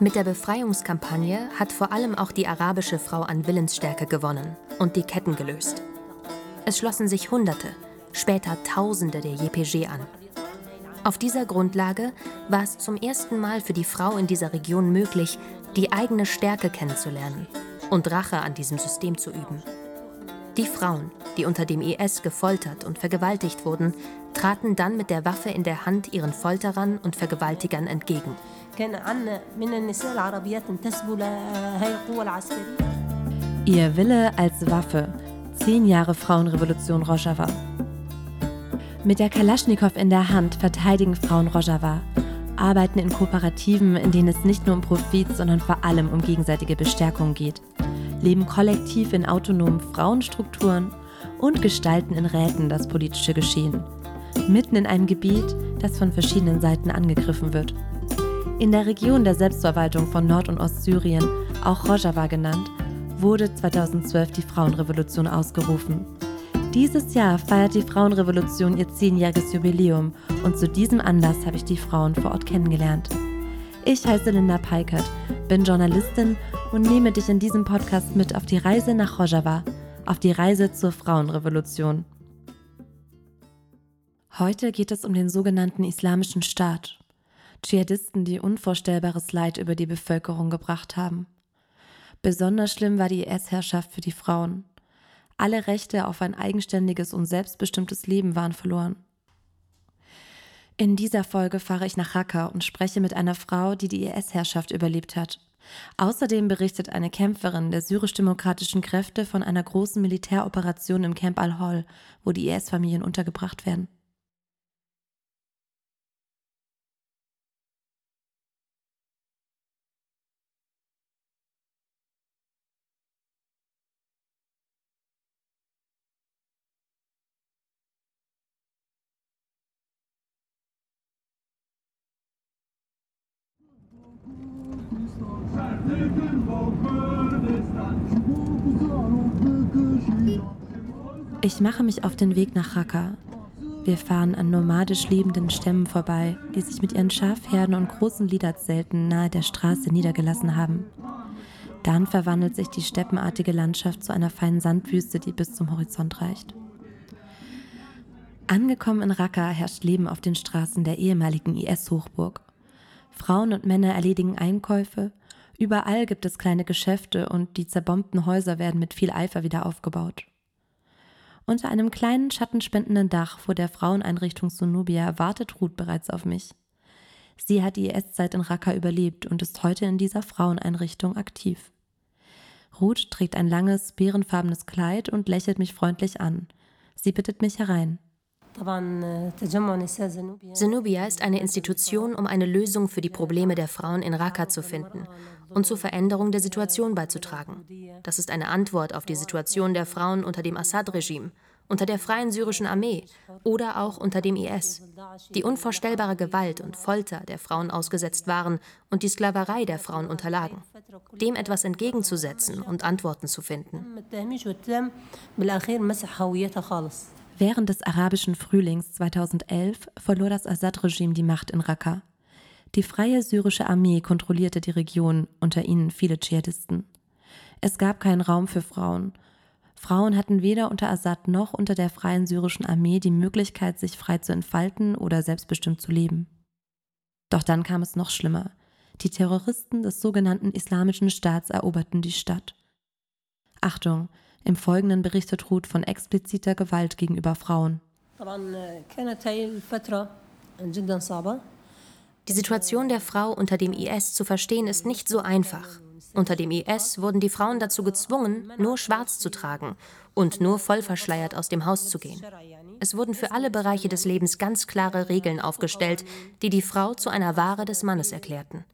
Mit der Befreiungskampagne hat vor allem auch die arabische Frau an Willensstärke gewonnen und die Ketten gelöst. Es schlossen sich Hunderte, später Tausende der JPG an. Auf dieser Grundlage war es zum ersten Mal für die Frau in dieser Region möglich, die eigene Stärke kennenzulernen und Rache an diesem System zu üben. Die Frauen, die unter dem IS gefoltert und vergewaltigt wurden, traten dann mit der Waffe in der Hand ihren Folterern und Vergewaltigern entgegen. Ihr Wille als Waffe. Zehn Jahre Frauenrevolution Rojava. Mit der Kalaschnikow in der Hand verteidigen Frauen Rojava, arbeiten in Kooperativen, in denen es nicht nur um Profit, sondern vor allem um gegenseitige Bestärkung geht, leben kollektiv in autonomen Frauenstrukturen und gestalten in Räten das politische Geschehen, mitten in einem Gebiet, das von verschiedenen Seiten angegriffen wird. In der Region der Selbstverwaltung von Nord- und Ostsyrien, auch Rojava genannt, wurde 2012 die Frauenrevolution ausgerufen. Dieses Jahr feiert die Frauenrevolution ihr zehnjähriges Jubiläum und zu diesem Anlass habe ich die Frauen vor Ort kennengelernt. Ich heiße Linda Peikert, bin Journalistin und nehme dich in diesem Podcast mit auf die Reise nach Rojava, auf die Reise zur Frauenrevolution. Heute geht es um den sogenannten Islamischen Staat. Dschihadisten, die unvorstellbares Leid über die Bevölkerung gebracht haben. Besonders schlimm war die IS-Herrschaft für die Frauen. Alle Rechte auf ein eigenständiges und selbstbestimmtes Leben waren verloren. In dieser Folge fahre ich nach Raqqa und spreche mit einer Frau, die die IS-Herrschaft überlebt hat. Außerdem berichtet eine Kämpferin der syrisch-demokratischen Kräfte von einer großen Militäroperation im Camp al-Hol, wo die IS-Familien untergebracht werden. Ich mache mich auf den Weg nach Raqqa. Wir fahren an nomadisch lebenden Stämmen vorbei, die sich mit ihren Schafherden und großen Liederzelten nahe der Straße niedergelassen haben. Dann verwandelt sich die steppenartige Landschaft zu einer feinen Sandwüste, die bis zum Horizont reicht. Angekommen in Raqqa herrscht Leben auf den Straßen der ehemaligen IS-Hochburg. Frauen und Männer erledigen Einkäufe, überall gibt es kleine Geschäfte und die zerbombten Häuser werden mit viel Eifer wieder aufgebaut. Unter einem kleinen schattenspendenden Dach vor der Fraueneinrichtung Sunubia wartet Ruth bereits auf mich. Sie hat die IS-Zeit in Raqqa überlebt und ist heute in dieser Fraueneinrichtung aktiv. Ruth trägt ein langes, beerenfarbenes Kleid und lächelt mich freundlich an. Sie bittet mich herein. Zenubia ist eine Institution, um eine Lösung für die Probleme der Frauen in Raqqa zu finden und zur Veränderung der Situation beizutragen. Das ist eine Antwort auf die Situation der Frauen unter dem Assad-Regime, unter der Freien Syrischen Armee oder auch unter dem IS, die unvorstellbare Gewalt und Folter der Frauen ausgesetzt waren und die Sklaverei der Frauen unterlagen. Dem etwas entgegenzusetzen und Antworten zu finden. Während des arabischen Frühlings 2011 verlor das Assad-Regime die Macht in Raqqa. Die Freie Syrische Armee kontrollierte die Region, unter ihnen viele Dschihadisten. Es gab keinen Raum für Frauen. Frauen hatten weder unter Assad noch unter der Freien Syrischen Armee die Möglichkeit, sich frei zu entfalten oder selbstbestimmt zu leben. Doch dann kam es noch schlimmer. Die Terroristen des sogenannten Islamischen Staats eroberten die Stadt. Achtung, im Folgenden berichtet Ruth von expliziter Gewalt gegenüber Frauen. Die Situation der Frau unter dem IS zu verstehen ist nicht so einfach. Unter dem IS wurden die Frauen dazu gezwungen, nur schwarz zu tragen und nur voll verschleiert aus dem Haus zu gehen. Es wurden für alle Bereiche des Lebens ganz klare Regeln aufgestellt, die die Frau zu einer Ware des Mannes erklärten.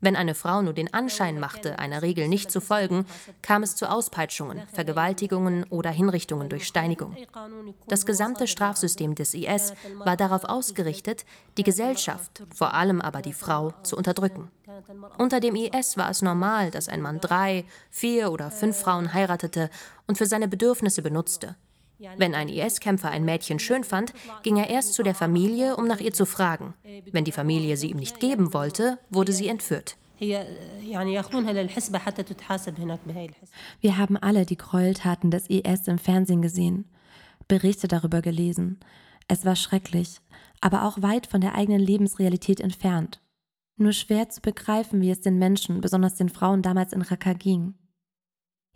Wenn eine Frau nur den Anschein machte, einer Regel nicht zu folgen, kam es zu Auspeitschungen, Vergewaltigungen oder Hinrichtungen durch Steinigung. Das gesamte Strafsystem des IS war darauf ausgerichtet, die Gesellschaft, vor allem aber die Frau, zu unterdrücken. Unter dem IS war es normal, dass ein Mann drei, vier oder fünf Frauen heiratete und für seine Bedürfnisse benutzte. Wenn ein IS-Kämpfer ein Mädchen schön fand, ging er erst zu der Familie, um nach ihr zu fragen. Wenn die Familie sie ihm nicht geben wollte, wurde sie entführt. Wir haben alle die Gräueltaten des IS im Fernsehen gesehen, Berichte darüber gelesen. Es war schrecklich, aber auch weit von der eigenen Lebensrealität entfernt. Nur schwer zu begreifen, wie es den Menschen, besonders den Frauen damals in Raqqa ging.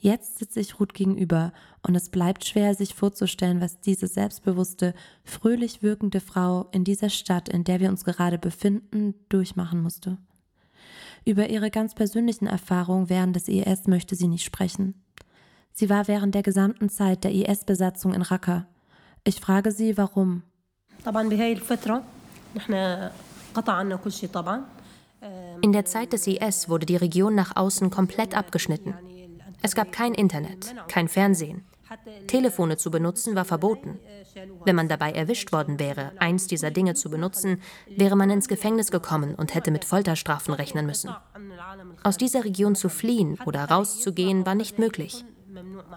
Jetzt sitze ich Ruth gegenüber und es bleibt schwer, sich vorzustellen, was diese selbstbewusste, fröhlich wirkende Frau in dieser Stadt, in der wir uns gerade befinden, durchmachen musste. Über ihre ganz persönlichen Erfahrungen während des IS möchte sie nicht sprechen. Sie war während der gesamten Zeit der IS-Besatzung in Raqqa. Ich frage sie, warum. In der Zeit des IS wurde die Region nach außen komplett abgeschnitten. Es gab kein Internet, kein Fernsehen. Telefone zu benutzen war verboten. Wenn man dabei erwischt worden wäre, eins dieser Dinge zu benutzen, wäre man ins Gefängnis gekommen und hätte mit Folterstrafen rechnen müssen. Aus dieser Region zu fliehen oder rauszugehen war nicht möglich.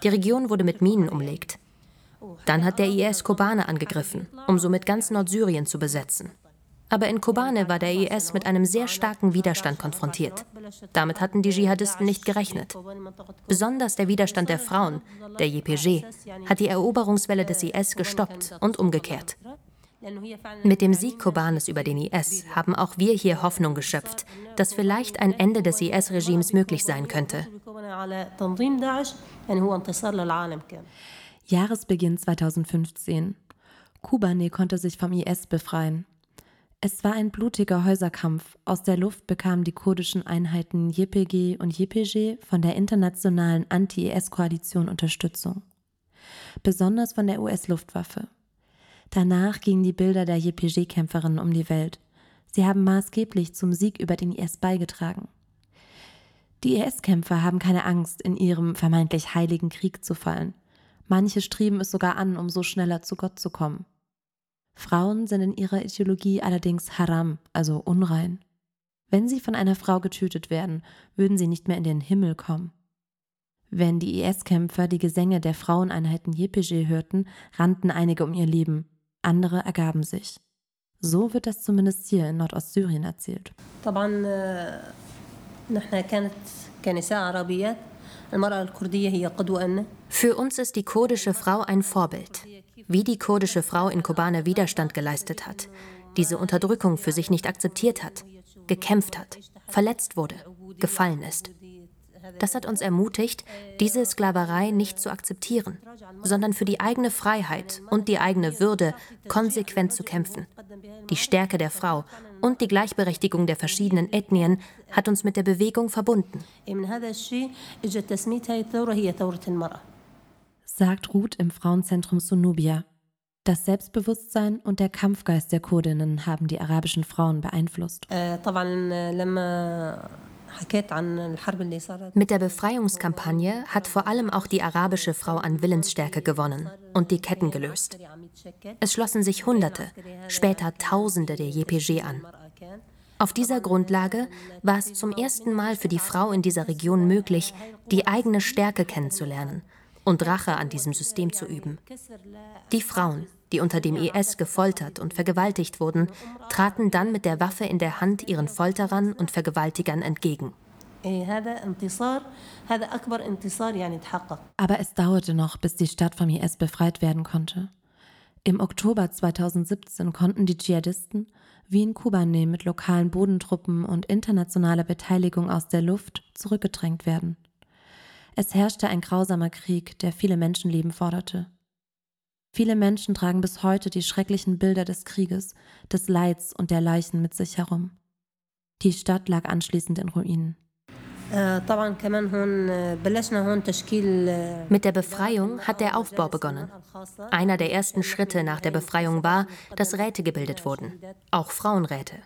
Die Region wurde mit Minen umlegt. Dann hat der IS Kobane angegriffen, um somit ganz Nordsyrien zu besetzen. Aber in Kobane war der IS mit einem sehr starken Widerstand konfrontiert. Damit hatten die Dschihadisten nicht gerechnet. Besonders der Widerstand der Frauen, der YPG, hat die Eroberungswelle des IS gestoppt und umgekehrt. Mit dem Sieg Kobanes über den IS haben auch wir hier Hoffnung geschöpft, dass vielleicht ein Ende des IS-Regimes möglich sein könnte. Jahresbeginn 2015. Kubane konnte sich vom IS befreien. Es war ein blutiger Häuserkampf. Aus der Luft bekamen die kurdischen Einheiten YPG und YPG von der internationalen Anti-IS-Koalition Unterstützung. Besonders von der US-Luftwaffe. Danach gingen die Bilder der YPG-Kämpferinnen um die Welt. Sie haben maßgeblich zum Sieg über den IS beigetragen. Die IS-Kämpfer haben keine Angst, in ihrem vermeintlich heiligen Krieg zu fallen. Manche streben es sogar an, um so schneller zu Gott zu kommen. Frauen sind in ihrer Ideologie allerdings haram, also unrein. Wenn sie von einer Frau getötet werden, würden sie nicht mehr in den Himmel kommen. Wenn die IS-Kämpfer die Gesänge der Fraueneinheiten YPG hörten, rannten einige um ihr Leben, andere ergaben sich. So wird das zumindest hier in Nordostsyrien erzählt. Für uns ist die kurdische Frau ein Vorbild wie die kurdische Frau in Kobane Widerstand geleistet hat, diese Unterdrückung für sich nicht akzeptiert hat, gekämpft hat, verletzt wurde, gefallen ist. Das hat uns ermutigt, diese Sklaverei nicht zu akzeptieren, sondern für die eigene Freiheit und die eigene Würde konsequent zu kämpfen. Die Stärke der Frau und die Gleichberechtigung der verschiedenen Ethnien hat uns mit der Bewegung verbunden sagt Ruth im Frauenzentrum Sunubia. Das Selbstbewusstsein und der Kampfgeist der Kurdinnen haben die arabischen Frauen beeinflusst. Äh, Mit der Befreiungskampagne hat vor allem auch die arabische Frau an Willensstärke gewonnen und die Ketten gelöst. Es schlossen sich Hunderte, später Tausende der JPG an. Auf dieser Grundlage war es zum ersten Mal für die Frau in dieser Region möglich, die eigene Stärke kennenzulernen und Rache an diesem System zu üben. Die Frauen, die unter dem IS gefoltert und vergewaltigt wurden, traten dann mit der Waffe in der Hand ihren Folterern und Vergewaltigern entgegen. Aber es dauerte noch, bis die Stadt vom IS befreit werden konnte. Im Oktober 2017 konnten die Dschihadisten, wie in Kobane mit lokalen Bodentruppen und internationaler Beteiligung aus der Luft, zurückgedrängt werden. Es herrschte ein grausamer Krieg, der viele Menschenleben forderte. Viele Menschen tragen bis heute die schrecklichen Bilder des Krieges, des Leids und der Leichen mit sich herum. Die Stadt lag anschließend in Ruinen. Mit der Befreiung hat der Aufbau begonnen. Einer der ersten Schritte nach der Befreiung war, dass Räte gebildet wurden, auch Frauenräte.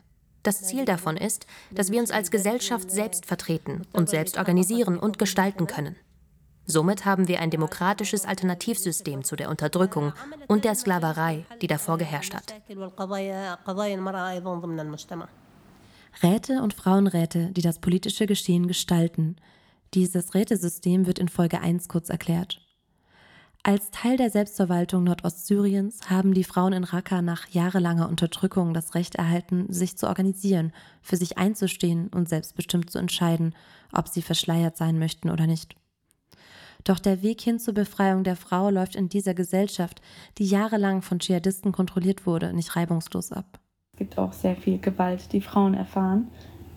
Das Ziel davon ist, dass wir uns als Gesellschaft selbst vertreten und selbst organisieren und gestalten können. Somit haben wir ein demokratisches Alternativsystem zu der Unterdrückung und der Sklaverei, die davor geherrscht hat. Räte und Frauenräte, die das politische Geschehen gestalten. Dieses Rätesystem wird in Folge 1 kurz erklärt. Als Teil der Selbstverwaltung Nordostsyriens haben die Frauen in Raqqa nach jahrelanger Unterdrückung das Recht erhalten, sich zu organisieren, für sich einzustehen und selbstbestimmt zu entscheiden, ob sie verschleiert sein möchten oder nicht. Doch der Weg hin zur Befreiung der Frau läuft in dieser Gesellschaft, die jahrelang von Dschihadisten kontrolliert wurde, nicht reibungslos ab. Es gibt auch sehr viel Gewalt, die Frauen erfahren,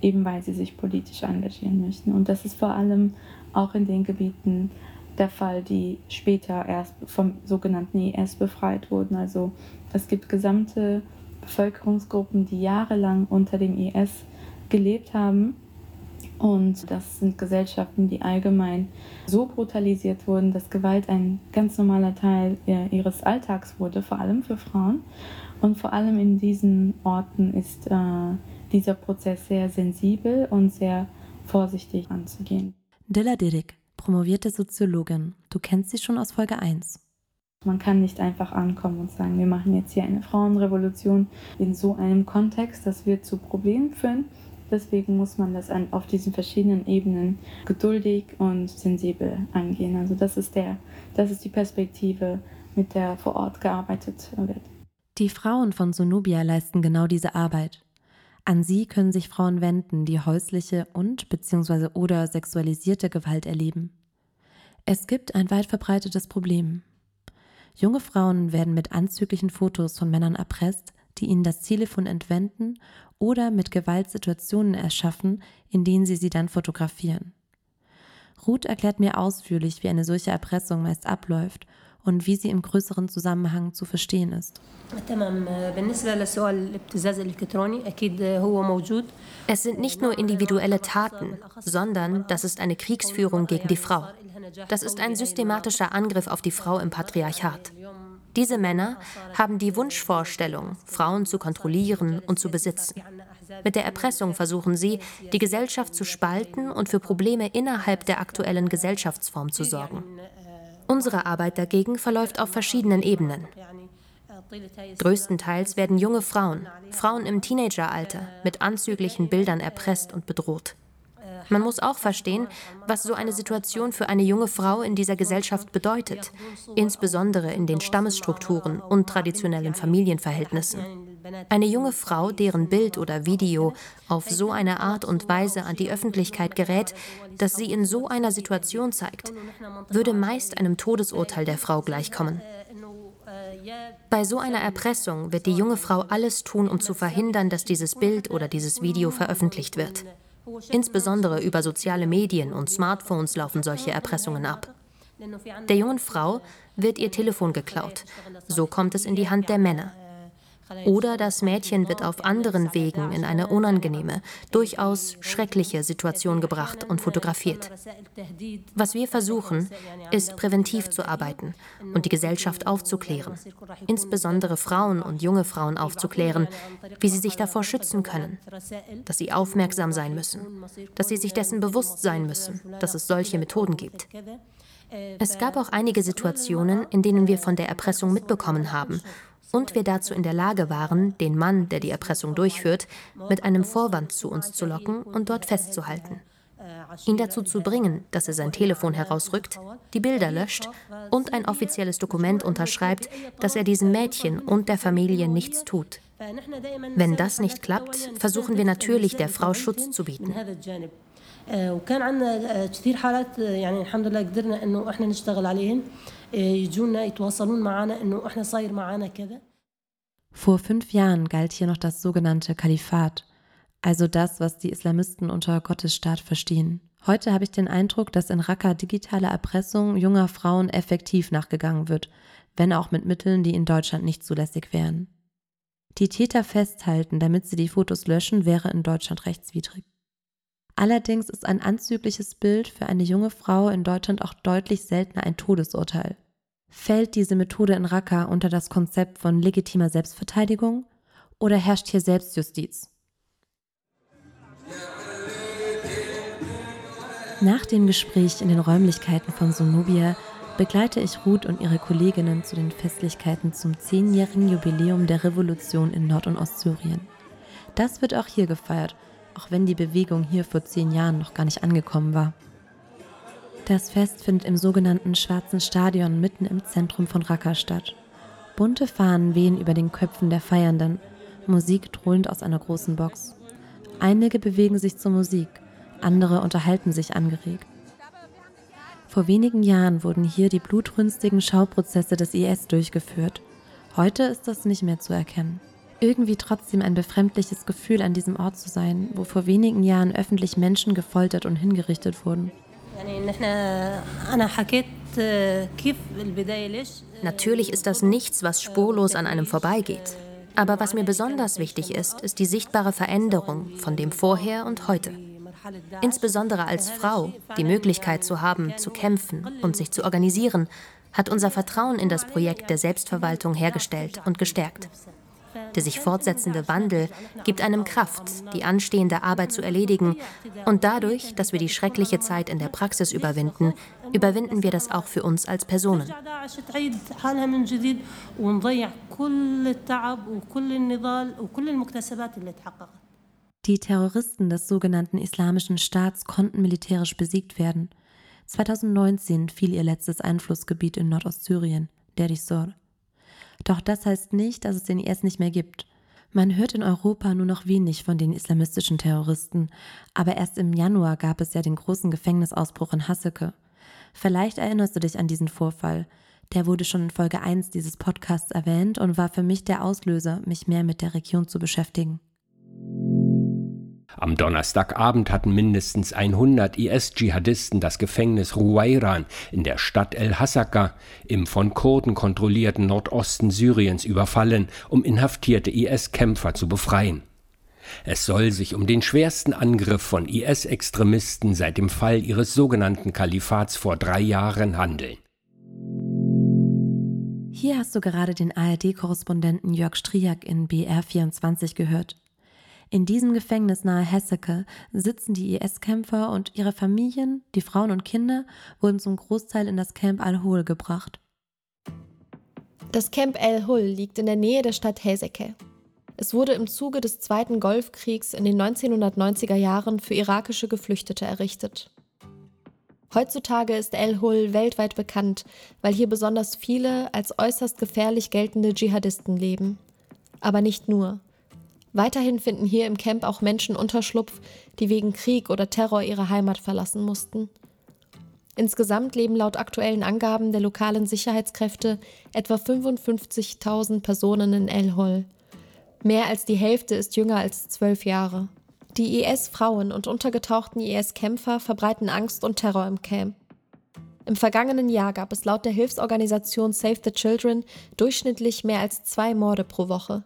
eben weil sie sich politisch engagieren möchten. Und das ist vor allem auch in den Gebieten, der Fall, die später erst vom sogenannten IS befreit wurden. Also es gibt gesamte Bevölkerungsgruppen, die jahrelang unter dem IS gelebt haben. Und das sind Gesellschaften, die allgemein so brutalisiert wurden, dass Gewalt ein ganz normaler Teil ihres Alltags wurde, vor allem für Frauen. Und vor allem in diesen Orten ist äh, dieser Prozess sehr sensibel und sehr vorsichtig anzugehen. Dilla Dirik, promovierte Soziologin. Du kennst sie schon aus Folge 1. Man kann nicht einfach ankommen und sagen, wir machen jetzt hier eine Frauenrevolution in so einem Kontext, das wird zu Problemen führen. Deswegen muss man das auf diesen verschiedenen Ebenen geduldig und sensibel angehen. Also das ist, der, das ist die Perspektive, mit der vor Ort gearbeitet wird. Die Frauen von Sonubia leisten genau diese Arbeit. An sie können sich Frauen wenden, die häusliche und bzw. oder sexualisierte Gewalt erleben. Es gibt ein weit verbreitetes Problem. Junge Frauen werden mit anzüglichen Fotos von Männern erpresst, die ihnen das Telefon entwenden oder mit Gewaltsituationen erschaffen, in denen sie sie dann fotografieren. Ruth erklärt mir ausführlich, wie eine solche Erpressung meist abläuft und wie sie im größeren Zusammenhang zu verstehen ist. Es sind nicht nur individuelle Taten, sondern das ist eine Kriegsführung gegen die Frau. Das ist ein systematischer Angriff auf die Frau im Patriarchat. Diese Männer haben die Wunschvorstellung, Frauen zu kontrollieren und zu besitzen. Mit der Erpressung versuchen sie, die Gesellschaft zu spalten und für Probleme innerhalb der aktuellen Gesellschaftsform zu sorgen. Unsere Arbeit dagegen verläuft auf verschiedenen Ebenen. Größtenteils werden junge Frauen, Frauen im Teenageralter, mit anzüglichen Bildern erpresst und bedroht. Man muss auch verstehen, was so eine Situation für eine junge Frau in dieser Gesellschaft bedeutet, insbesondere in den Stammesstrukturen und traditionellen Familienverhältnissen. Eine junge Frau, deren Bild oder Video auf so eine Art und Weise an die Öffentlichkeit gerät, dass sie in so einer Situation zeigt, würde meist einem Todesurteil der Frau gleichkommen. Bei so einer Erpressung wird die junge Frau alles tun, um zu verhindern, dass dieses Bild oder dieses Video veröffentlicht wird. Insbesondere über soziale Medien und Smartphones laufen solche Erpressungen ab. Der jungen Frau wird ihr Telefon geklaut. So kommt es in die Hand der Männer. Oder das Mädchen wird auf anderen Wegen in eine unangenehme, durchaus schreckliche Situation gebracht und fotografiert. Was wir versuchen, ist präventiv zu arbeiten und die Gesellschaft aufzuklären, insbesondere Frauen und junge Frauen aufzuklären, wie sie sich davor schützen können, dass sie aufmerksam sein müssen, dass sie sich dessen bewusst sein müssen, dass es solche Methoden gibt. Es gab auch einige Situationen, in denen wir von der Erpressung mitbekommen haben und wir dazu in der Lage waren, den Mann, der die Erpressung durchführt, mit einem Vorwand zu uns zu locken und dort festzuhalten. Ihn dazu zu bringen, dass er sein Telefon herausrückt, die Bilder löscht und ein offizielles Dokument unterschreibt, dass er diesem Mädchen und der Familie nichts tut. Wenn das nicht klappt, versuchen wir natürlich, der Frau Schutz zu bieten. وكان عندنا كثير حالات يعني الحمد لله قدرنا انه احنا نشتغل عليهم يجونا يتواصلون معنا انه احنا صاير معنا كذا Vor fünf Jahren galt hier noch das sogenannte Kalifat, also das, was die Islamisten unter Gottesstaat verstehen. Heute habe ich den Eindruck, dass in Raqqa digitale Erpressung junger Frauen effektiv nachgegangen wird, wenn auch mit Mitteln, die in Deutschland nicht zulässig wären. Die Täter festhalten, damit sie die Fotos löschen, wäre in Deutschland rechtswidrig. Allerdings ist ein anzügliches Bild für eine junge Frau in Deutschland auch deutlich seltener ein Todesurteil. Fällt diese Methode in Raqqa unter das Konzept von legitimer Selbstverteidigung oder herrscht hier Selbstjustiz? Nach dem Gespräch in den Räumlichkeiten von Sonobia begleite ich Ruth und ihre Kolleginnen zu den Festlichkeiten zum zehnjährigen Jubiläum der Revolution in Nord- und Ostsyrien. Das wird auch hier gefeiert auch wenn die Bewegung hier vor zehn Jahren noch gar nicht angekommen war. Das Fest findet im sogenannten Schwarzen Stadion mitten im Zentrum von Raqqa statt. Bunte Fahnen wehen über den Köpfen der Feiernden, Musik dröhnt aus einer großen Box. Einige bewegen sich zur Musik, andere unterhalten sich angeregt. Vor wenigen Jahren wurden hier die blutrünstigen Schauprozesse des IS durchgeführt. Heute ist das nicht mehr zu erkennen. Irgendwie trotzdem ein befremdliches Gefühl, an diesem Ort zu sein, wo vor wenigen Jahren öffentlich Menschen gefoltert und hingerichtet wurden. Natürlich ist das nichts, was spurlos an einem vorbeigeht. Aber was mir besonders wichtig ist, ist die sichtbare Veränderung von dem Vorher und heute. Insbesondere als Frau die Möglichkeit zu haben, zu kämpfen und sich zu organisieren, hat unser Vertrauen in das Projekt der Selbstverwaltung hergestellt und gestärkt. Der sich fortsetzende Wandel gibt einem Kraft, die anstehende Arbeit zu erledigen. Und dadurch, dass wir die schreckliche Zeit in der Praxis überwinden, überwinden wir das auch für uns als Personen. Die Terroristen des sogenannten Islamischen Staats konnten militärisch besiegt werden. 2019 fiel ihr letztes Einflussgebiet in Nordostsyrien, Derisor. Doch das heißt nicht, dass es den IS nicht mehr gibt. Man hört in Europa nur noch wenig von den islamistischen Terroristen, aber erst im Januar gab es ja den großen Gefängnisausbruch in Hasseke. Vielleicht erinnerst du dich an diesen Vorfall. Der wurde schon in Folge 1 dieses Podcasts erwähnt und war für mich der Auslöser, mich mehr mit der Region zu beschäftigen. Am Donnerstagabend hatten mindestens 100 IS-Dschihadisten das Gefängnis Ruwairan in der Stadt El-Hasaka im von Kurden kontrollierten Nordosten Syriens überfallen, um inhaftierte IS-Kämpfer zu befreien. Es soll sich um den schwersten Angriff von IS-Extremisten seit dem Fall ihres sogenannten Kalifats vor drei Jahren handeln. Hier hast du gerade den ARD-Korrespondenten Jörg Striak in BR24 gehört. In diesem Gefängnis nahe Hesseke sitzen die IS-Kämpfer und ihre Familien, die Frauen und Kinder, wurden zum Großteil in das Camp Al-Hul gebracht. Das Camp Al-Hul liegt in der Nähe der Stadt Heseke. Es wurde im Zuge des Zweiten Golfkriegs in den 1990er Jahren für irakische Geflüchtete errichtet. Heutzutage ist El-Hul weltweit bekannt, weil hier besonders viele als äußerst gefährlich geltende Dschihadisten leben. Aber nicht nur. Weiterhin finden hier im Camp auch Menschen Unterschlupf, die wegen Krieg oder Terror ihre Heimat verlassen mussten. Insgesamt leben laut aktuellen Angaben der lokalen Sicherheitskräfte etwa 55.000 Personen in El Hol. Mehr als die Hälfte ist jünger als zwölf Jahre. Die IS-Frauen und untergetauchten IS-Kämpfer verbreiten Angst und Terror im Camp. Im vergangenen Jahr gab es laut der Hilfsorganisation Save the Children durchschnittlich mehr als zwei Morde pro Woche.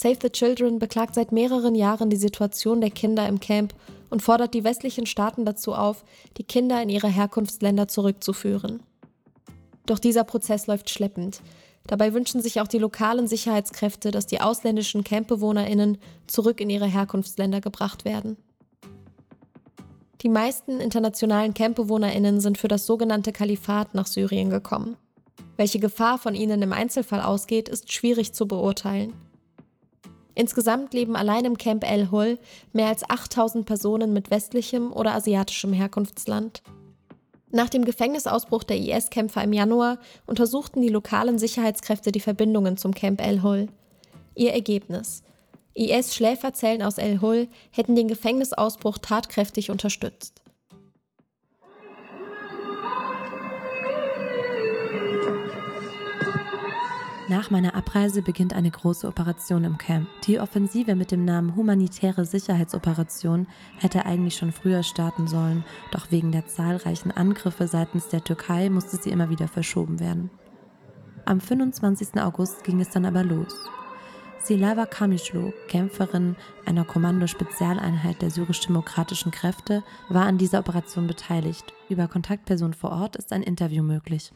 Save the Children beklagt seit mehreren Jahren die Situation der Kinder im Camp und fordert die westlichen Staaten dazu auf, die Kinder in ihre Herkunftsländer zurückzuführen. Doch dieser Prozess läuft schleppend. Dabei wünschen sich auch die lokalen Sicherheitskräfte, dass die ausländischen Campbewohnerinnen zurück in ihre Herkunftsländer gebracht werden. Die meisten internationalen Campbewohnerinnen sind für das sogenannte Kalifat nach Syrien gekommen. Welche Gefahr von ihnen im Einzelfall ausgeht, ist schwierig zu beurteilen. Insgesamt leben allein im Camp El Hol mehr als 8000 Personen mit westlichem oder asiatischem Herkunftsland. Nach dem Gefängnisausbruch der IS-Kämpfer im Januar untersuchten die lokalen Sicherheitskräfte die Verbindungen zum Camp El Hol. Ihr Ergebnis: IS-Schläferzellen aus El Hol hätten den Gefängnisausbruch tatkräftig unterstützt. Nach meiner Abreise beginnt eine große Operation im Camp. Die Offensive mit dem Namen Humanitäre Sicherheitsoperation hätte eigentlich schon früher starten sollen, doch wegen der zahlreichen Angriffe seitens der Türkei musste sie immer wieder verschoben werden. Am 25. August ging es dann aber los. Silava Kamishlo, Kämpferin einer Kommando-Spezialeinheit der syrisch-demokratischen Kräfte, war an dieser Operation beteiligt. Über Kontaktpersonen vor Ort ist ein Interview möglich.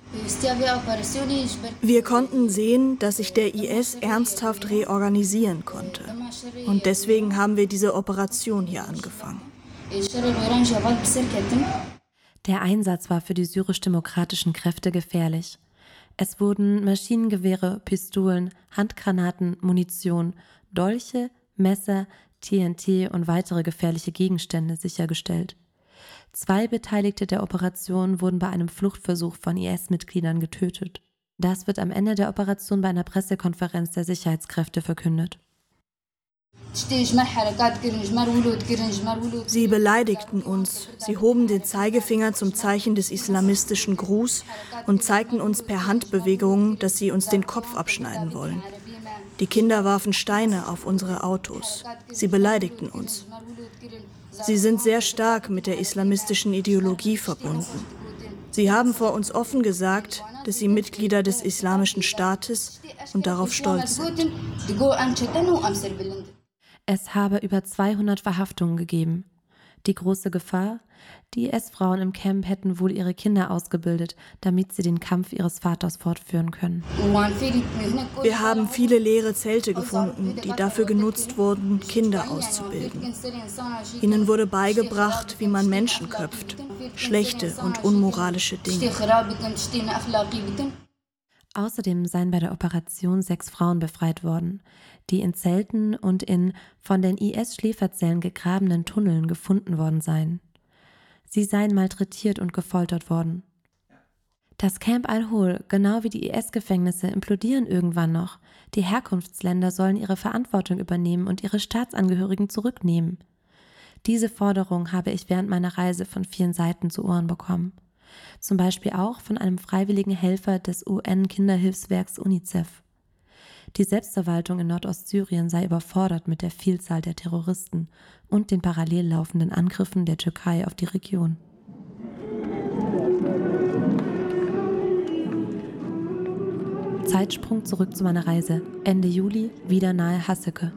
Wir konnten sehen, dass sich der IS ernsthaft reorganisieren konnte. Und deswegen haben wir diese Operation hier angefangen. Der Einsatz war für die syrisch-demokratischen Kräfte gefährlich. Es wurden Maschinengewehre, Pistolen, Handgranaten, Munition, Dolche, Messer, TNT und weitere gefährliche Gegenstände sichergestellt. Zwei Beteiligte der Operation wurden bei einem Fluchtversuch von IS-Mitgliedern getötet. Das wird am Ende der Operation bei einer Pressekonferenz der Sicherheitskräfte verkündet. Sie beleidigten uns. Sie hoben den Zeigefinger zum Zeichen des islamistischen Gruß und zeigten uns per Handbewegungen, dass sie uns den Kopf abschneiden wollen. Die Kinder warfen Steine auf unsere Autos. Sie beleidigten uns. Sie sind sehr stark mit der islamistischen Ideologie verbunden. Sie haben vor uns offen gesagt, dass sie Mitglieder des Islamischen Staates und darauf stolz sind. Es habe über 200 Verhaftungen gegeben. Die große Gefahr? Die IS-Frauen im Camp hätten wohl ihre Kinder ausgebildet, damit sie den Kampf ihres Vaters fortführen können. Wir haben viele leere Zelte gefunden, die dafür genutzt wurden, Kinder auszubilden. Ihnen wurde beigebracht, wie man Menschen köpft, schlechte und unmoralische Dinge. Außerdem seien bei der Operation sechs Frauen befreit worden, die in Zelten und in von den IS-Schläferzellen gegrabenen Tunneln gefunden worden seien. Sie seien malträtiert und gefoltert worden. Das Camp Al-Hol, genau wie die IS-Gefängnisse, implodieren irgendwann noch. Die Herkunftsländer sollen ihre Verantwortung übernehmen und ihre Staatsangehörigen zurücknehmen. Diese Forderung habe ich während meiner Reise von vielen Seiten zu Ohren bekommen zum Beispiel auch von einem freiwilligen Helfer des UN-Kinderhilfswerks UNICEF. Die Selbstverwaltung in Nordostsyrien sei überfordert mit der Vielzahl der Terroristen und den parallel laufenden Angriffen der Türkei auf die Region. Zeitsprung zurück zu meiner Reise. Ende Juli, wieder nahe Hasseke.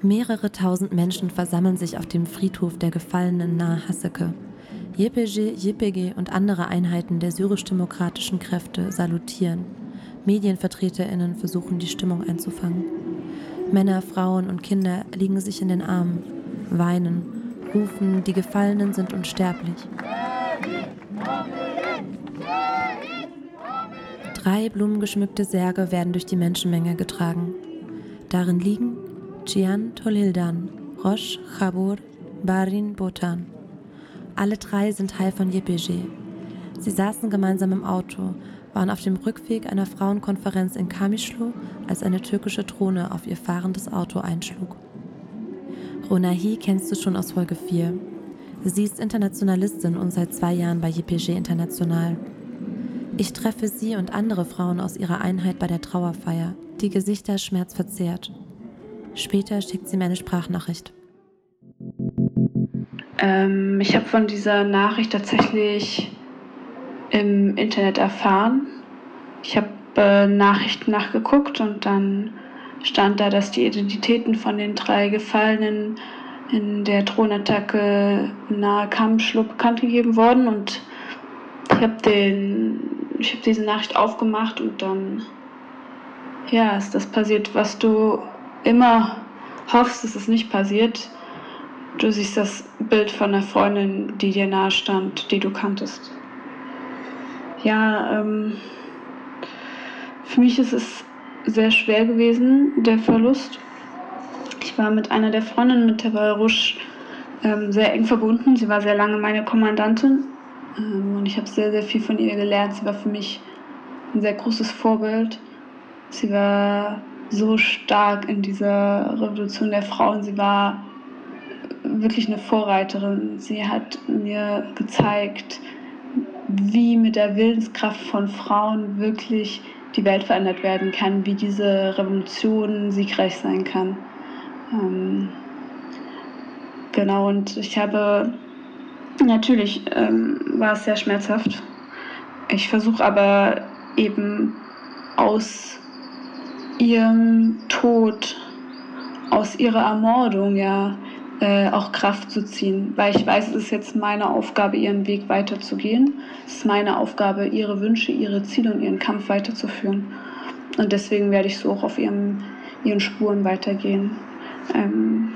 Mehrere tausend Menschen versammeln sich auf dem Friedhof der Gefallenen nahe Hasseke. JPG, JPG und andere Einheiten der syrisch-demokratischen Kräfte salutieren. MedienvertreterInnen versuchen, die Stimmung einzufangen. Männer, Frauen und Kinder liegen sich in den Armen, weinen, rufen, die Gefallenen sind unsterblich. Drei blumengeschmückte Särge werden durch die Menschenmenge getragen. Darin liegen Cian Tolildan, Rosh Chabur, Barin Botan. Alle drei sind Teil von YPG. Sie saßen gemeinsam im Auto, waren auf dem Rückweg einer Frauenkonferenz in Kamischlu, als eine türkische Drohne auf ihr fahrendes Auto einschlug. Ronahi kennst du schon aus Folge 4. Sie ist Internationalistin und seit zwei Jahren bei YPG International. Ich treffe sie und andere Frauen aus ihrer Einheit bei der Trauerfeier, die Gesichter schmerzverzerrt. Später schickt sie mir eine Sprachnachricht. Ähm, ich habe von dieser Nachricht tatsächlich im Internet erfahren. Ich habe äh, Nachrichten nachgeguckt und dann stand da, dass die Identitäten von den drei Gefallenen in der Drohnenattacke nahe Kammschluck bekannt gegeben wurden und ich habe den diese Nachricht aufgemacht und dann ja ist das passiert was du immer hoffst dass es nicht passiert Du siehst das Bild von einer Freundin, die dir nahe stand, die du kanntest. Ja, ähm, für mich ist es sehr schwer gewesen, der Verlust. Ich war mit einer der Freundinnen, mit der Rusch, ähm, sehr eng verbunden. Sie war sehr lange meine Kommandantin ähm, und ich habe sehr, sehr viel von ihr gelernt. Sie war für mich ein sehr großes Vorbild. Sie war so stark in dieser Revolution der Frauen. Sie war wirklich eine Vorreiterin. Sie hat mir gezeigt, wie mit der Willenskraft von Frauen wirklich die Welt verändert werden kann, wie diese Revolution siegreich sein kann. Ähm, genau, und ich habe, natürlich ähm, war es sehr schmerzhaft. Ich versuche aber eben aus ihrem Tod, aus ihrer Ermordung, ja, äh, auch Kraft zu ziehen, weil ich weiß, es ist jetzt meine Aufgabe, ihren Weg weiterzugehen. Es ist meine Aufgabe, ihre Wünsche, ihre Ziele und ihren Kampf weiterzuführen. Und deswegen werde ich so auch auf ihrem, ihren Spuren weitergehen. Ähm,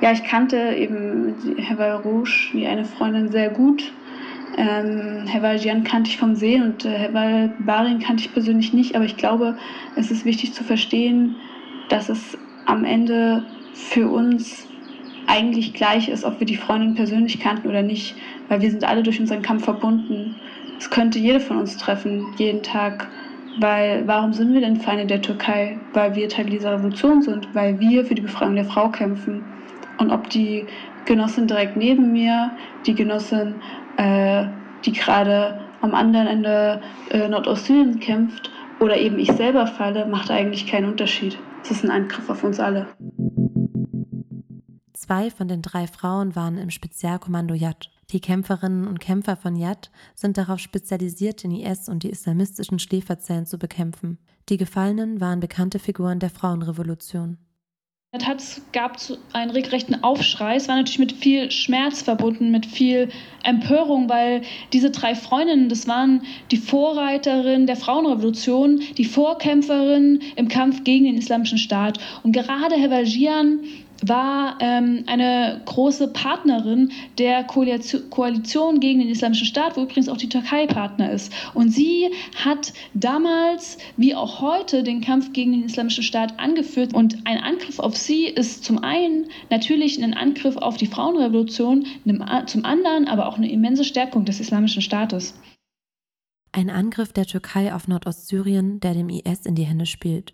ja, ich kannte eben Heval Rouge, wie eine Freundin, sehr gut. Ähm, Heval Jian kannte ich vom Sehen und äh, Heval Barin kannte ich persönlich nicht, aber ich glaube, es ist wichtig zu verstehen, dass es am Ende für uns eigentlich gleich ist, ob wir die Freundin persönlich kannten oder nicht, weil wir sind alle durch unseren Kampf verbunden. Es könnte jede von uns treffen, jeden Tag. Weil warum sind wir denn Feinde der Türkei? Weil wir Teil dieser Revolution sind, weil wir für die Befreiung der Frau kämpfen. Und ob die Genossin direkt neben mir, die Genossin, äh, die gerade am anderen Ende äh, Nordostsyrien kämpft oder eben ich selber falle, macht eigentlich keinen Unterschied. Es ist ein Angriff auf uns alle. Zwei von den drei Frauen waren im Spezialkommando Yad. Die Kämpferinnen und Kämpfer von Yad sind darauf spezialisiert, den IS und die islamistischen Schläferzellen zu bekämpfen. Die Gefallenen waren bekannte Figuren der Frauenrevolution. Es gab einen regelrechten Aufschrei. Es war natürlich mit viel Schmerz verbunden, mit viel Empörung, weil diese drei Freundinnen, das waren die Vorreiterinnen der Frauenrevolution, die Vorkämpferinnen im Kampf gegen den Islamischen Staat. Und gerade Herr Valjian war ähm, eine große Partnerin der Koalition gegen den Islamischen Staat, wo übrigens auch die Türkei Partner ist. Und sie hat damals wie auch heute den Kampf gegen den Islamischen Staat angeführt. Und ein Angriff auf sie ist zum einen natürlich ein Angriff auf die Frauenrevolution, zum anderen aber auch eine immense Stärkung des Islamischen Staates. Ein Angriff der Türkei auf Nordostsyrien, der dem IS in die Hände spielt.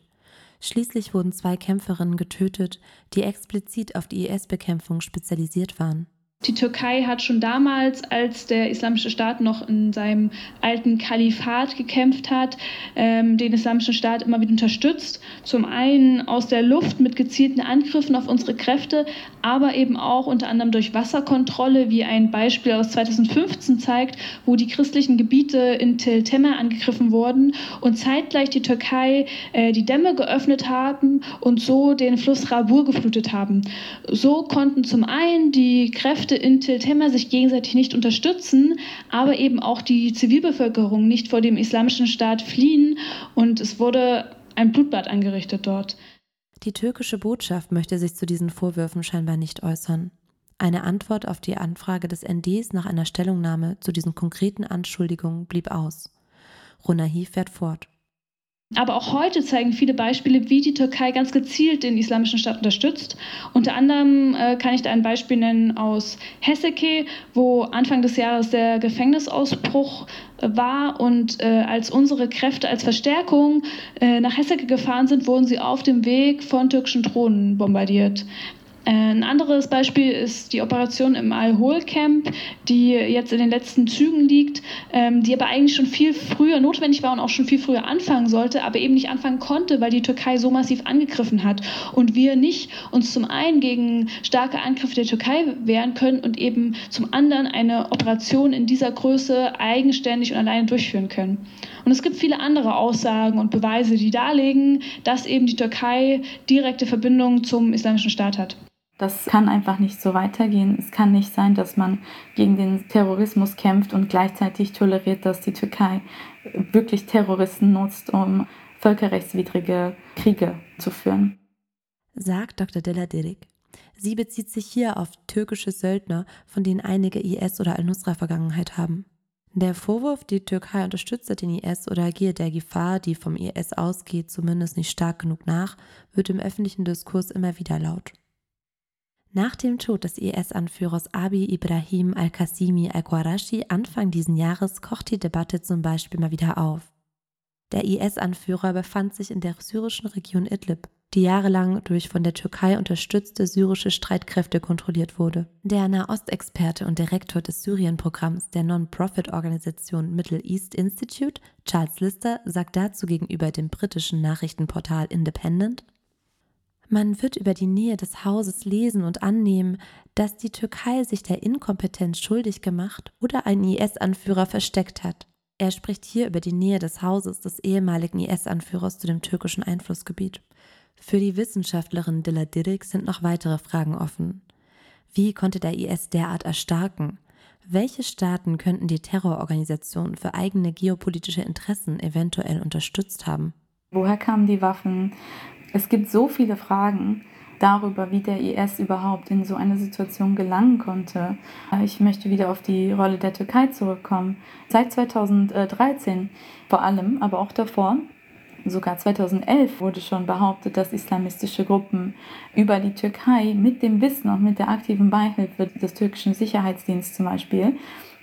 Schließlich wurden zwei Kämpferinnen getötet, die explizit auf die IS-Bekämpfung spezialisiert waren. Die Türkei hat schon damals, als der Islamische Staat noch in seinem alten Kalifat gekämpft hat, ähm, den Islamischen Staat immer wieder unterstützt. Zum einen aus der Luft mit gezielten Angriffen auf unsere Kräfte, aber eben auch unter anderem durch Wasserkontrolle, wie ein Beispiel aus 2015 zeigt, wo die christlichen Gebiete in Tel Temer angegriffen wurden und zeitgleich die Türkei äh, die Dämme geöffnet haben und so den Fluss Rabur geflutet haben. So konnten zum einen die Kräfte Kräfte in Tiltemmer sich gegenseitig nicht unterstützen, aber eben auch die Zivilbevölkerung nicht vor dem islamischen Staat fliehen und es wurde ein Blutbad angerichtet dort. Die türkische Botschaft möchte sich zu diesen Vorwürfen scheinbar nicht äußern. Eine Antwort auf die Anfrage des NDs nach einer Stellungnahme zu diesen konkreten Anschuldigungen blieb aus. Runahi fährt fort. Aber auch heute zeigen viele Beispiele, wie die Türkei ganz gezielt den Islamischen Staat unterstützt. Unter anderem äh, kann ich da ein Beispiel nennen aus Hesseke, wo Anfang des Jahres der Gefängnisausbruch äh, war und äh, als unsere Kräfte als Verstärkung äh, nach Hesseke gefahren sind, wurden sie auf dem Weg von türkischen Drohnen bombardiert. Äh, ein anderes Beispiel ist die Operation im Al-Hol-Camp, die jetzt in den letzten Zügen liegt, ähm, die aber eigentlich schon viel früher notwendig war und auch schon viel früher anfangen sollte, aber eben nicht anfangen konnte, weil die Türkei so massiv angegriffen hat und wir nicht uns zum einen gegen starke Angriffe der Türkei wehren können und eben zum anderen eine Operation in dieser Größe eigenständig und alleine durchführen können. Und es gibt viele andere Aussagen und Beweise, die darlegen, dass eben die Türkei direkte Verbindungen zum Islamischen Staat hat. Das kann einfach nicht so weitergehen. Es kann nicht sein, dass man gegen den Terrorismus kämpft und gleichzeitig toleriert, dass die Türkei wirklich Terroristen nutzt, um völkerrechtswidrige Kriege zu führen. Sagt Dr. Deladirik. Sie bezieht sich hier auf türkische Söldner, von denen einige IS- oder Al-Nusra-Vergangenheit haben. Der Vorwurf, die Türkei unterstütze den IS oder gehe der Gefahr, die vom IS ausgeht, zumindest nicht stark genug nach, wird im öffentlichen Diskurs immer wieder laut. Nach dem Tod des IS-Anführers Abi Ibrahim al-Qasimi al-Qurashi Anfang diesen Jahres kocht die Debatte zum Beispiel mal wieder auf. Der IS-Anführer befand sich in der syrischen Region Idlib, die jahrelang durch von der Türkei unterstützte syrische Streitkräfte kontrolliert wurde. Der Nahostexperte und Direktor des Syrien-Programms der Non-Profit-Organisation Middle East Institute, Charles Lister, sagt dazu gegenüber dem britischen Nachrichtenportal Independent, man wird über die Nähe des Hauses lesen und annehmen, dass die Türkei sich der Inkompetenz schuldig gemacht oder einen IS-Anführer versteckt hat. Er spricht hier über die Nähe des Hauses des ehemaligen IS-Anführers zu dem türkischen Einflussgebiet. Für die Wissenschaftlerin Dilla Dirik sind noch weitere Fragen offen. Wie konnte der IS derart erstarken? Welche Staaten könnten die Terrororganisation für eigene geopolitische Interessen eventuell unterstützt haben? Woher kamen die Waffen? Es gibt so viele Fragen darüber, wie der IS überhaupt in so eine Situation gelangen konnte. Ich möchte wieder auf die Rolle der Türkei zurückkommen. Seit 2013 vor allem, aber auch davor, Sogar 2011 wurde schon behauptet, dass islamistische Gruppen über die Türkei mit dem Wissen und mit der aktiven Beihilfe des türkischen Sicherheitsdienstes zum Beispiel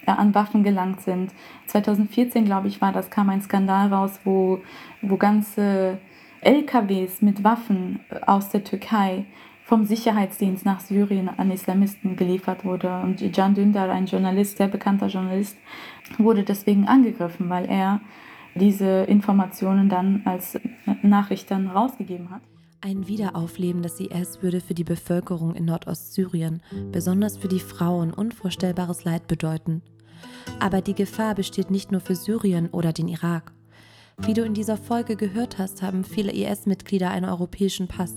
äh, an Waffen gelangt sind. 2014, glaube ich, war das, kam ein Skandal raus, wo, wo ganze LKWs mit Waffen aus der Türkei vom Sicherheitsdienst nach Syrien an Islamisten geliefert wurde. Und Can Dündar, ein Journalist, sehr bekannter Journalist, wurde deswegen angegriffen, weil er diese Informationen dann als Nachricht dann rausgegeben hat. Ein Wiederaufleben des IS würde für die Bevölkerung in Nordostsyrien, besonders für die Frauen, unvorstellbares Leid bedeuten. Aber die Gefahr besteht nicht nur für Syrien oder den Irak. Wie du in dieser Folge gehört hast, haben viele IS-Mitglieder einen europäischen Pass.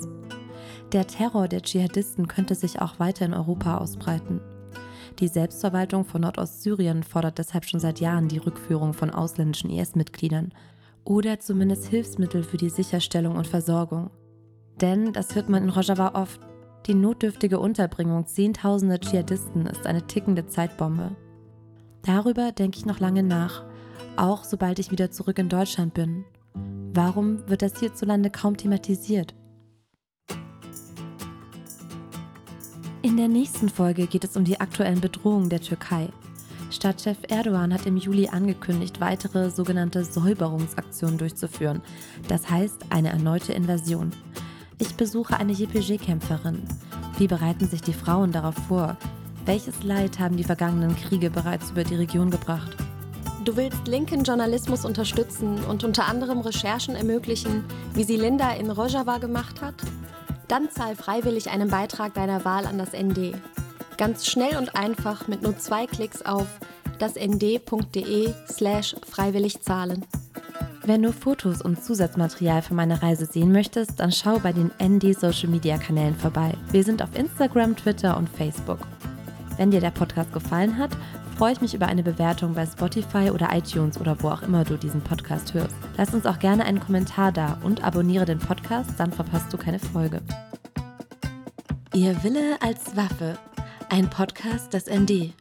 Der Terror der Dschihadisten könnte sich auch weiter in Europa ausbreiten. Die Selbstverwaltung von Nordostsyrien fordert deshalb schon seit Jahren die Rückführung von ausländischen IS-Mitgliedern oder zumindest Hilfsmittel für die Sicherstellung und Versorgung. Denn, das hört man in Rojava oft, die notdürftige Unterbringung zehntausender Dschihadisten ist eine tickende Zeitbombe. Darüber denke ich noch lange nach, auch sobald ich wieder zurück in Deutschland bin. Warum wird das hierzulande kaum thematisiert? In der nächsten Folge geht es um die aktuellen Bedrohungen der Türkei. Stadtchef Erdogan hat im Juli angekündigt, weitere sogenannte Säuberungsaktionen durchzuführen. Das heißt eine erneute Invasion. Ich besuche eine JPG-Kämpferin. Wie bereiten sich die Frauen darauf vor? Welches Leid haben die vergangenen Kriege bereits über die Region gebracht? Du willst linken Journalismus unterstützen und unter anderem Recherchen ermöglichen, wie sie Linda in Rojava gemacht hat? Dann zahl freiwillig einen Beitrag deiner Wahl an das ND. Ganz schnell und einfach mit nur zwei Klicks auf dasnd.de slash freiwillig zahlen. Wenn du Fotos und Zusatzmaterial für meine Reise sehen möchtest, dann schau bei den ND Social Media Kanälen vorbei. Wir sind auf Instagram, Twitter und Facebook. Wenn dir der Podcast gefallen hat, freue ich mich über eine Bewertung bei Spotify oder iTunes oder wo auch immer du diesen Podcast hörst. Lass uns auch gerne einen Kommentar da und abonniere den Podcast, dann verpasst du keine Folge. Ihr Wille als Waffe. Ein Podcast des ND.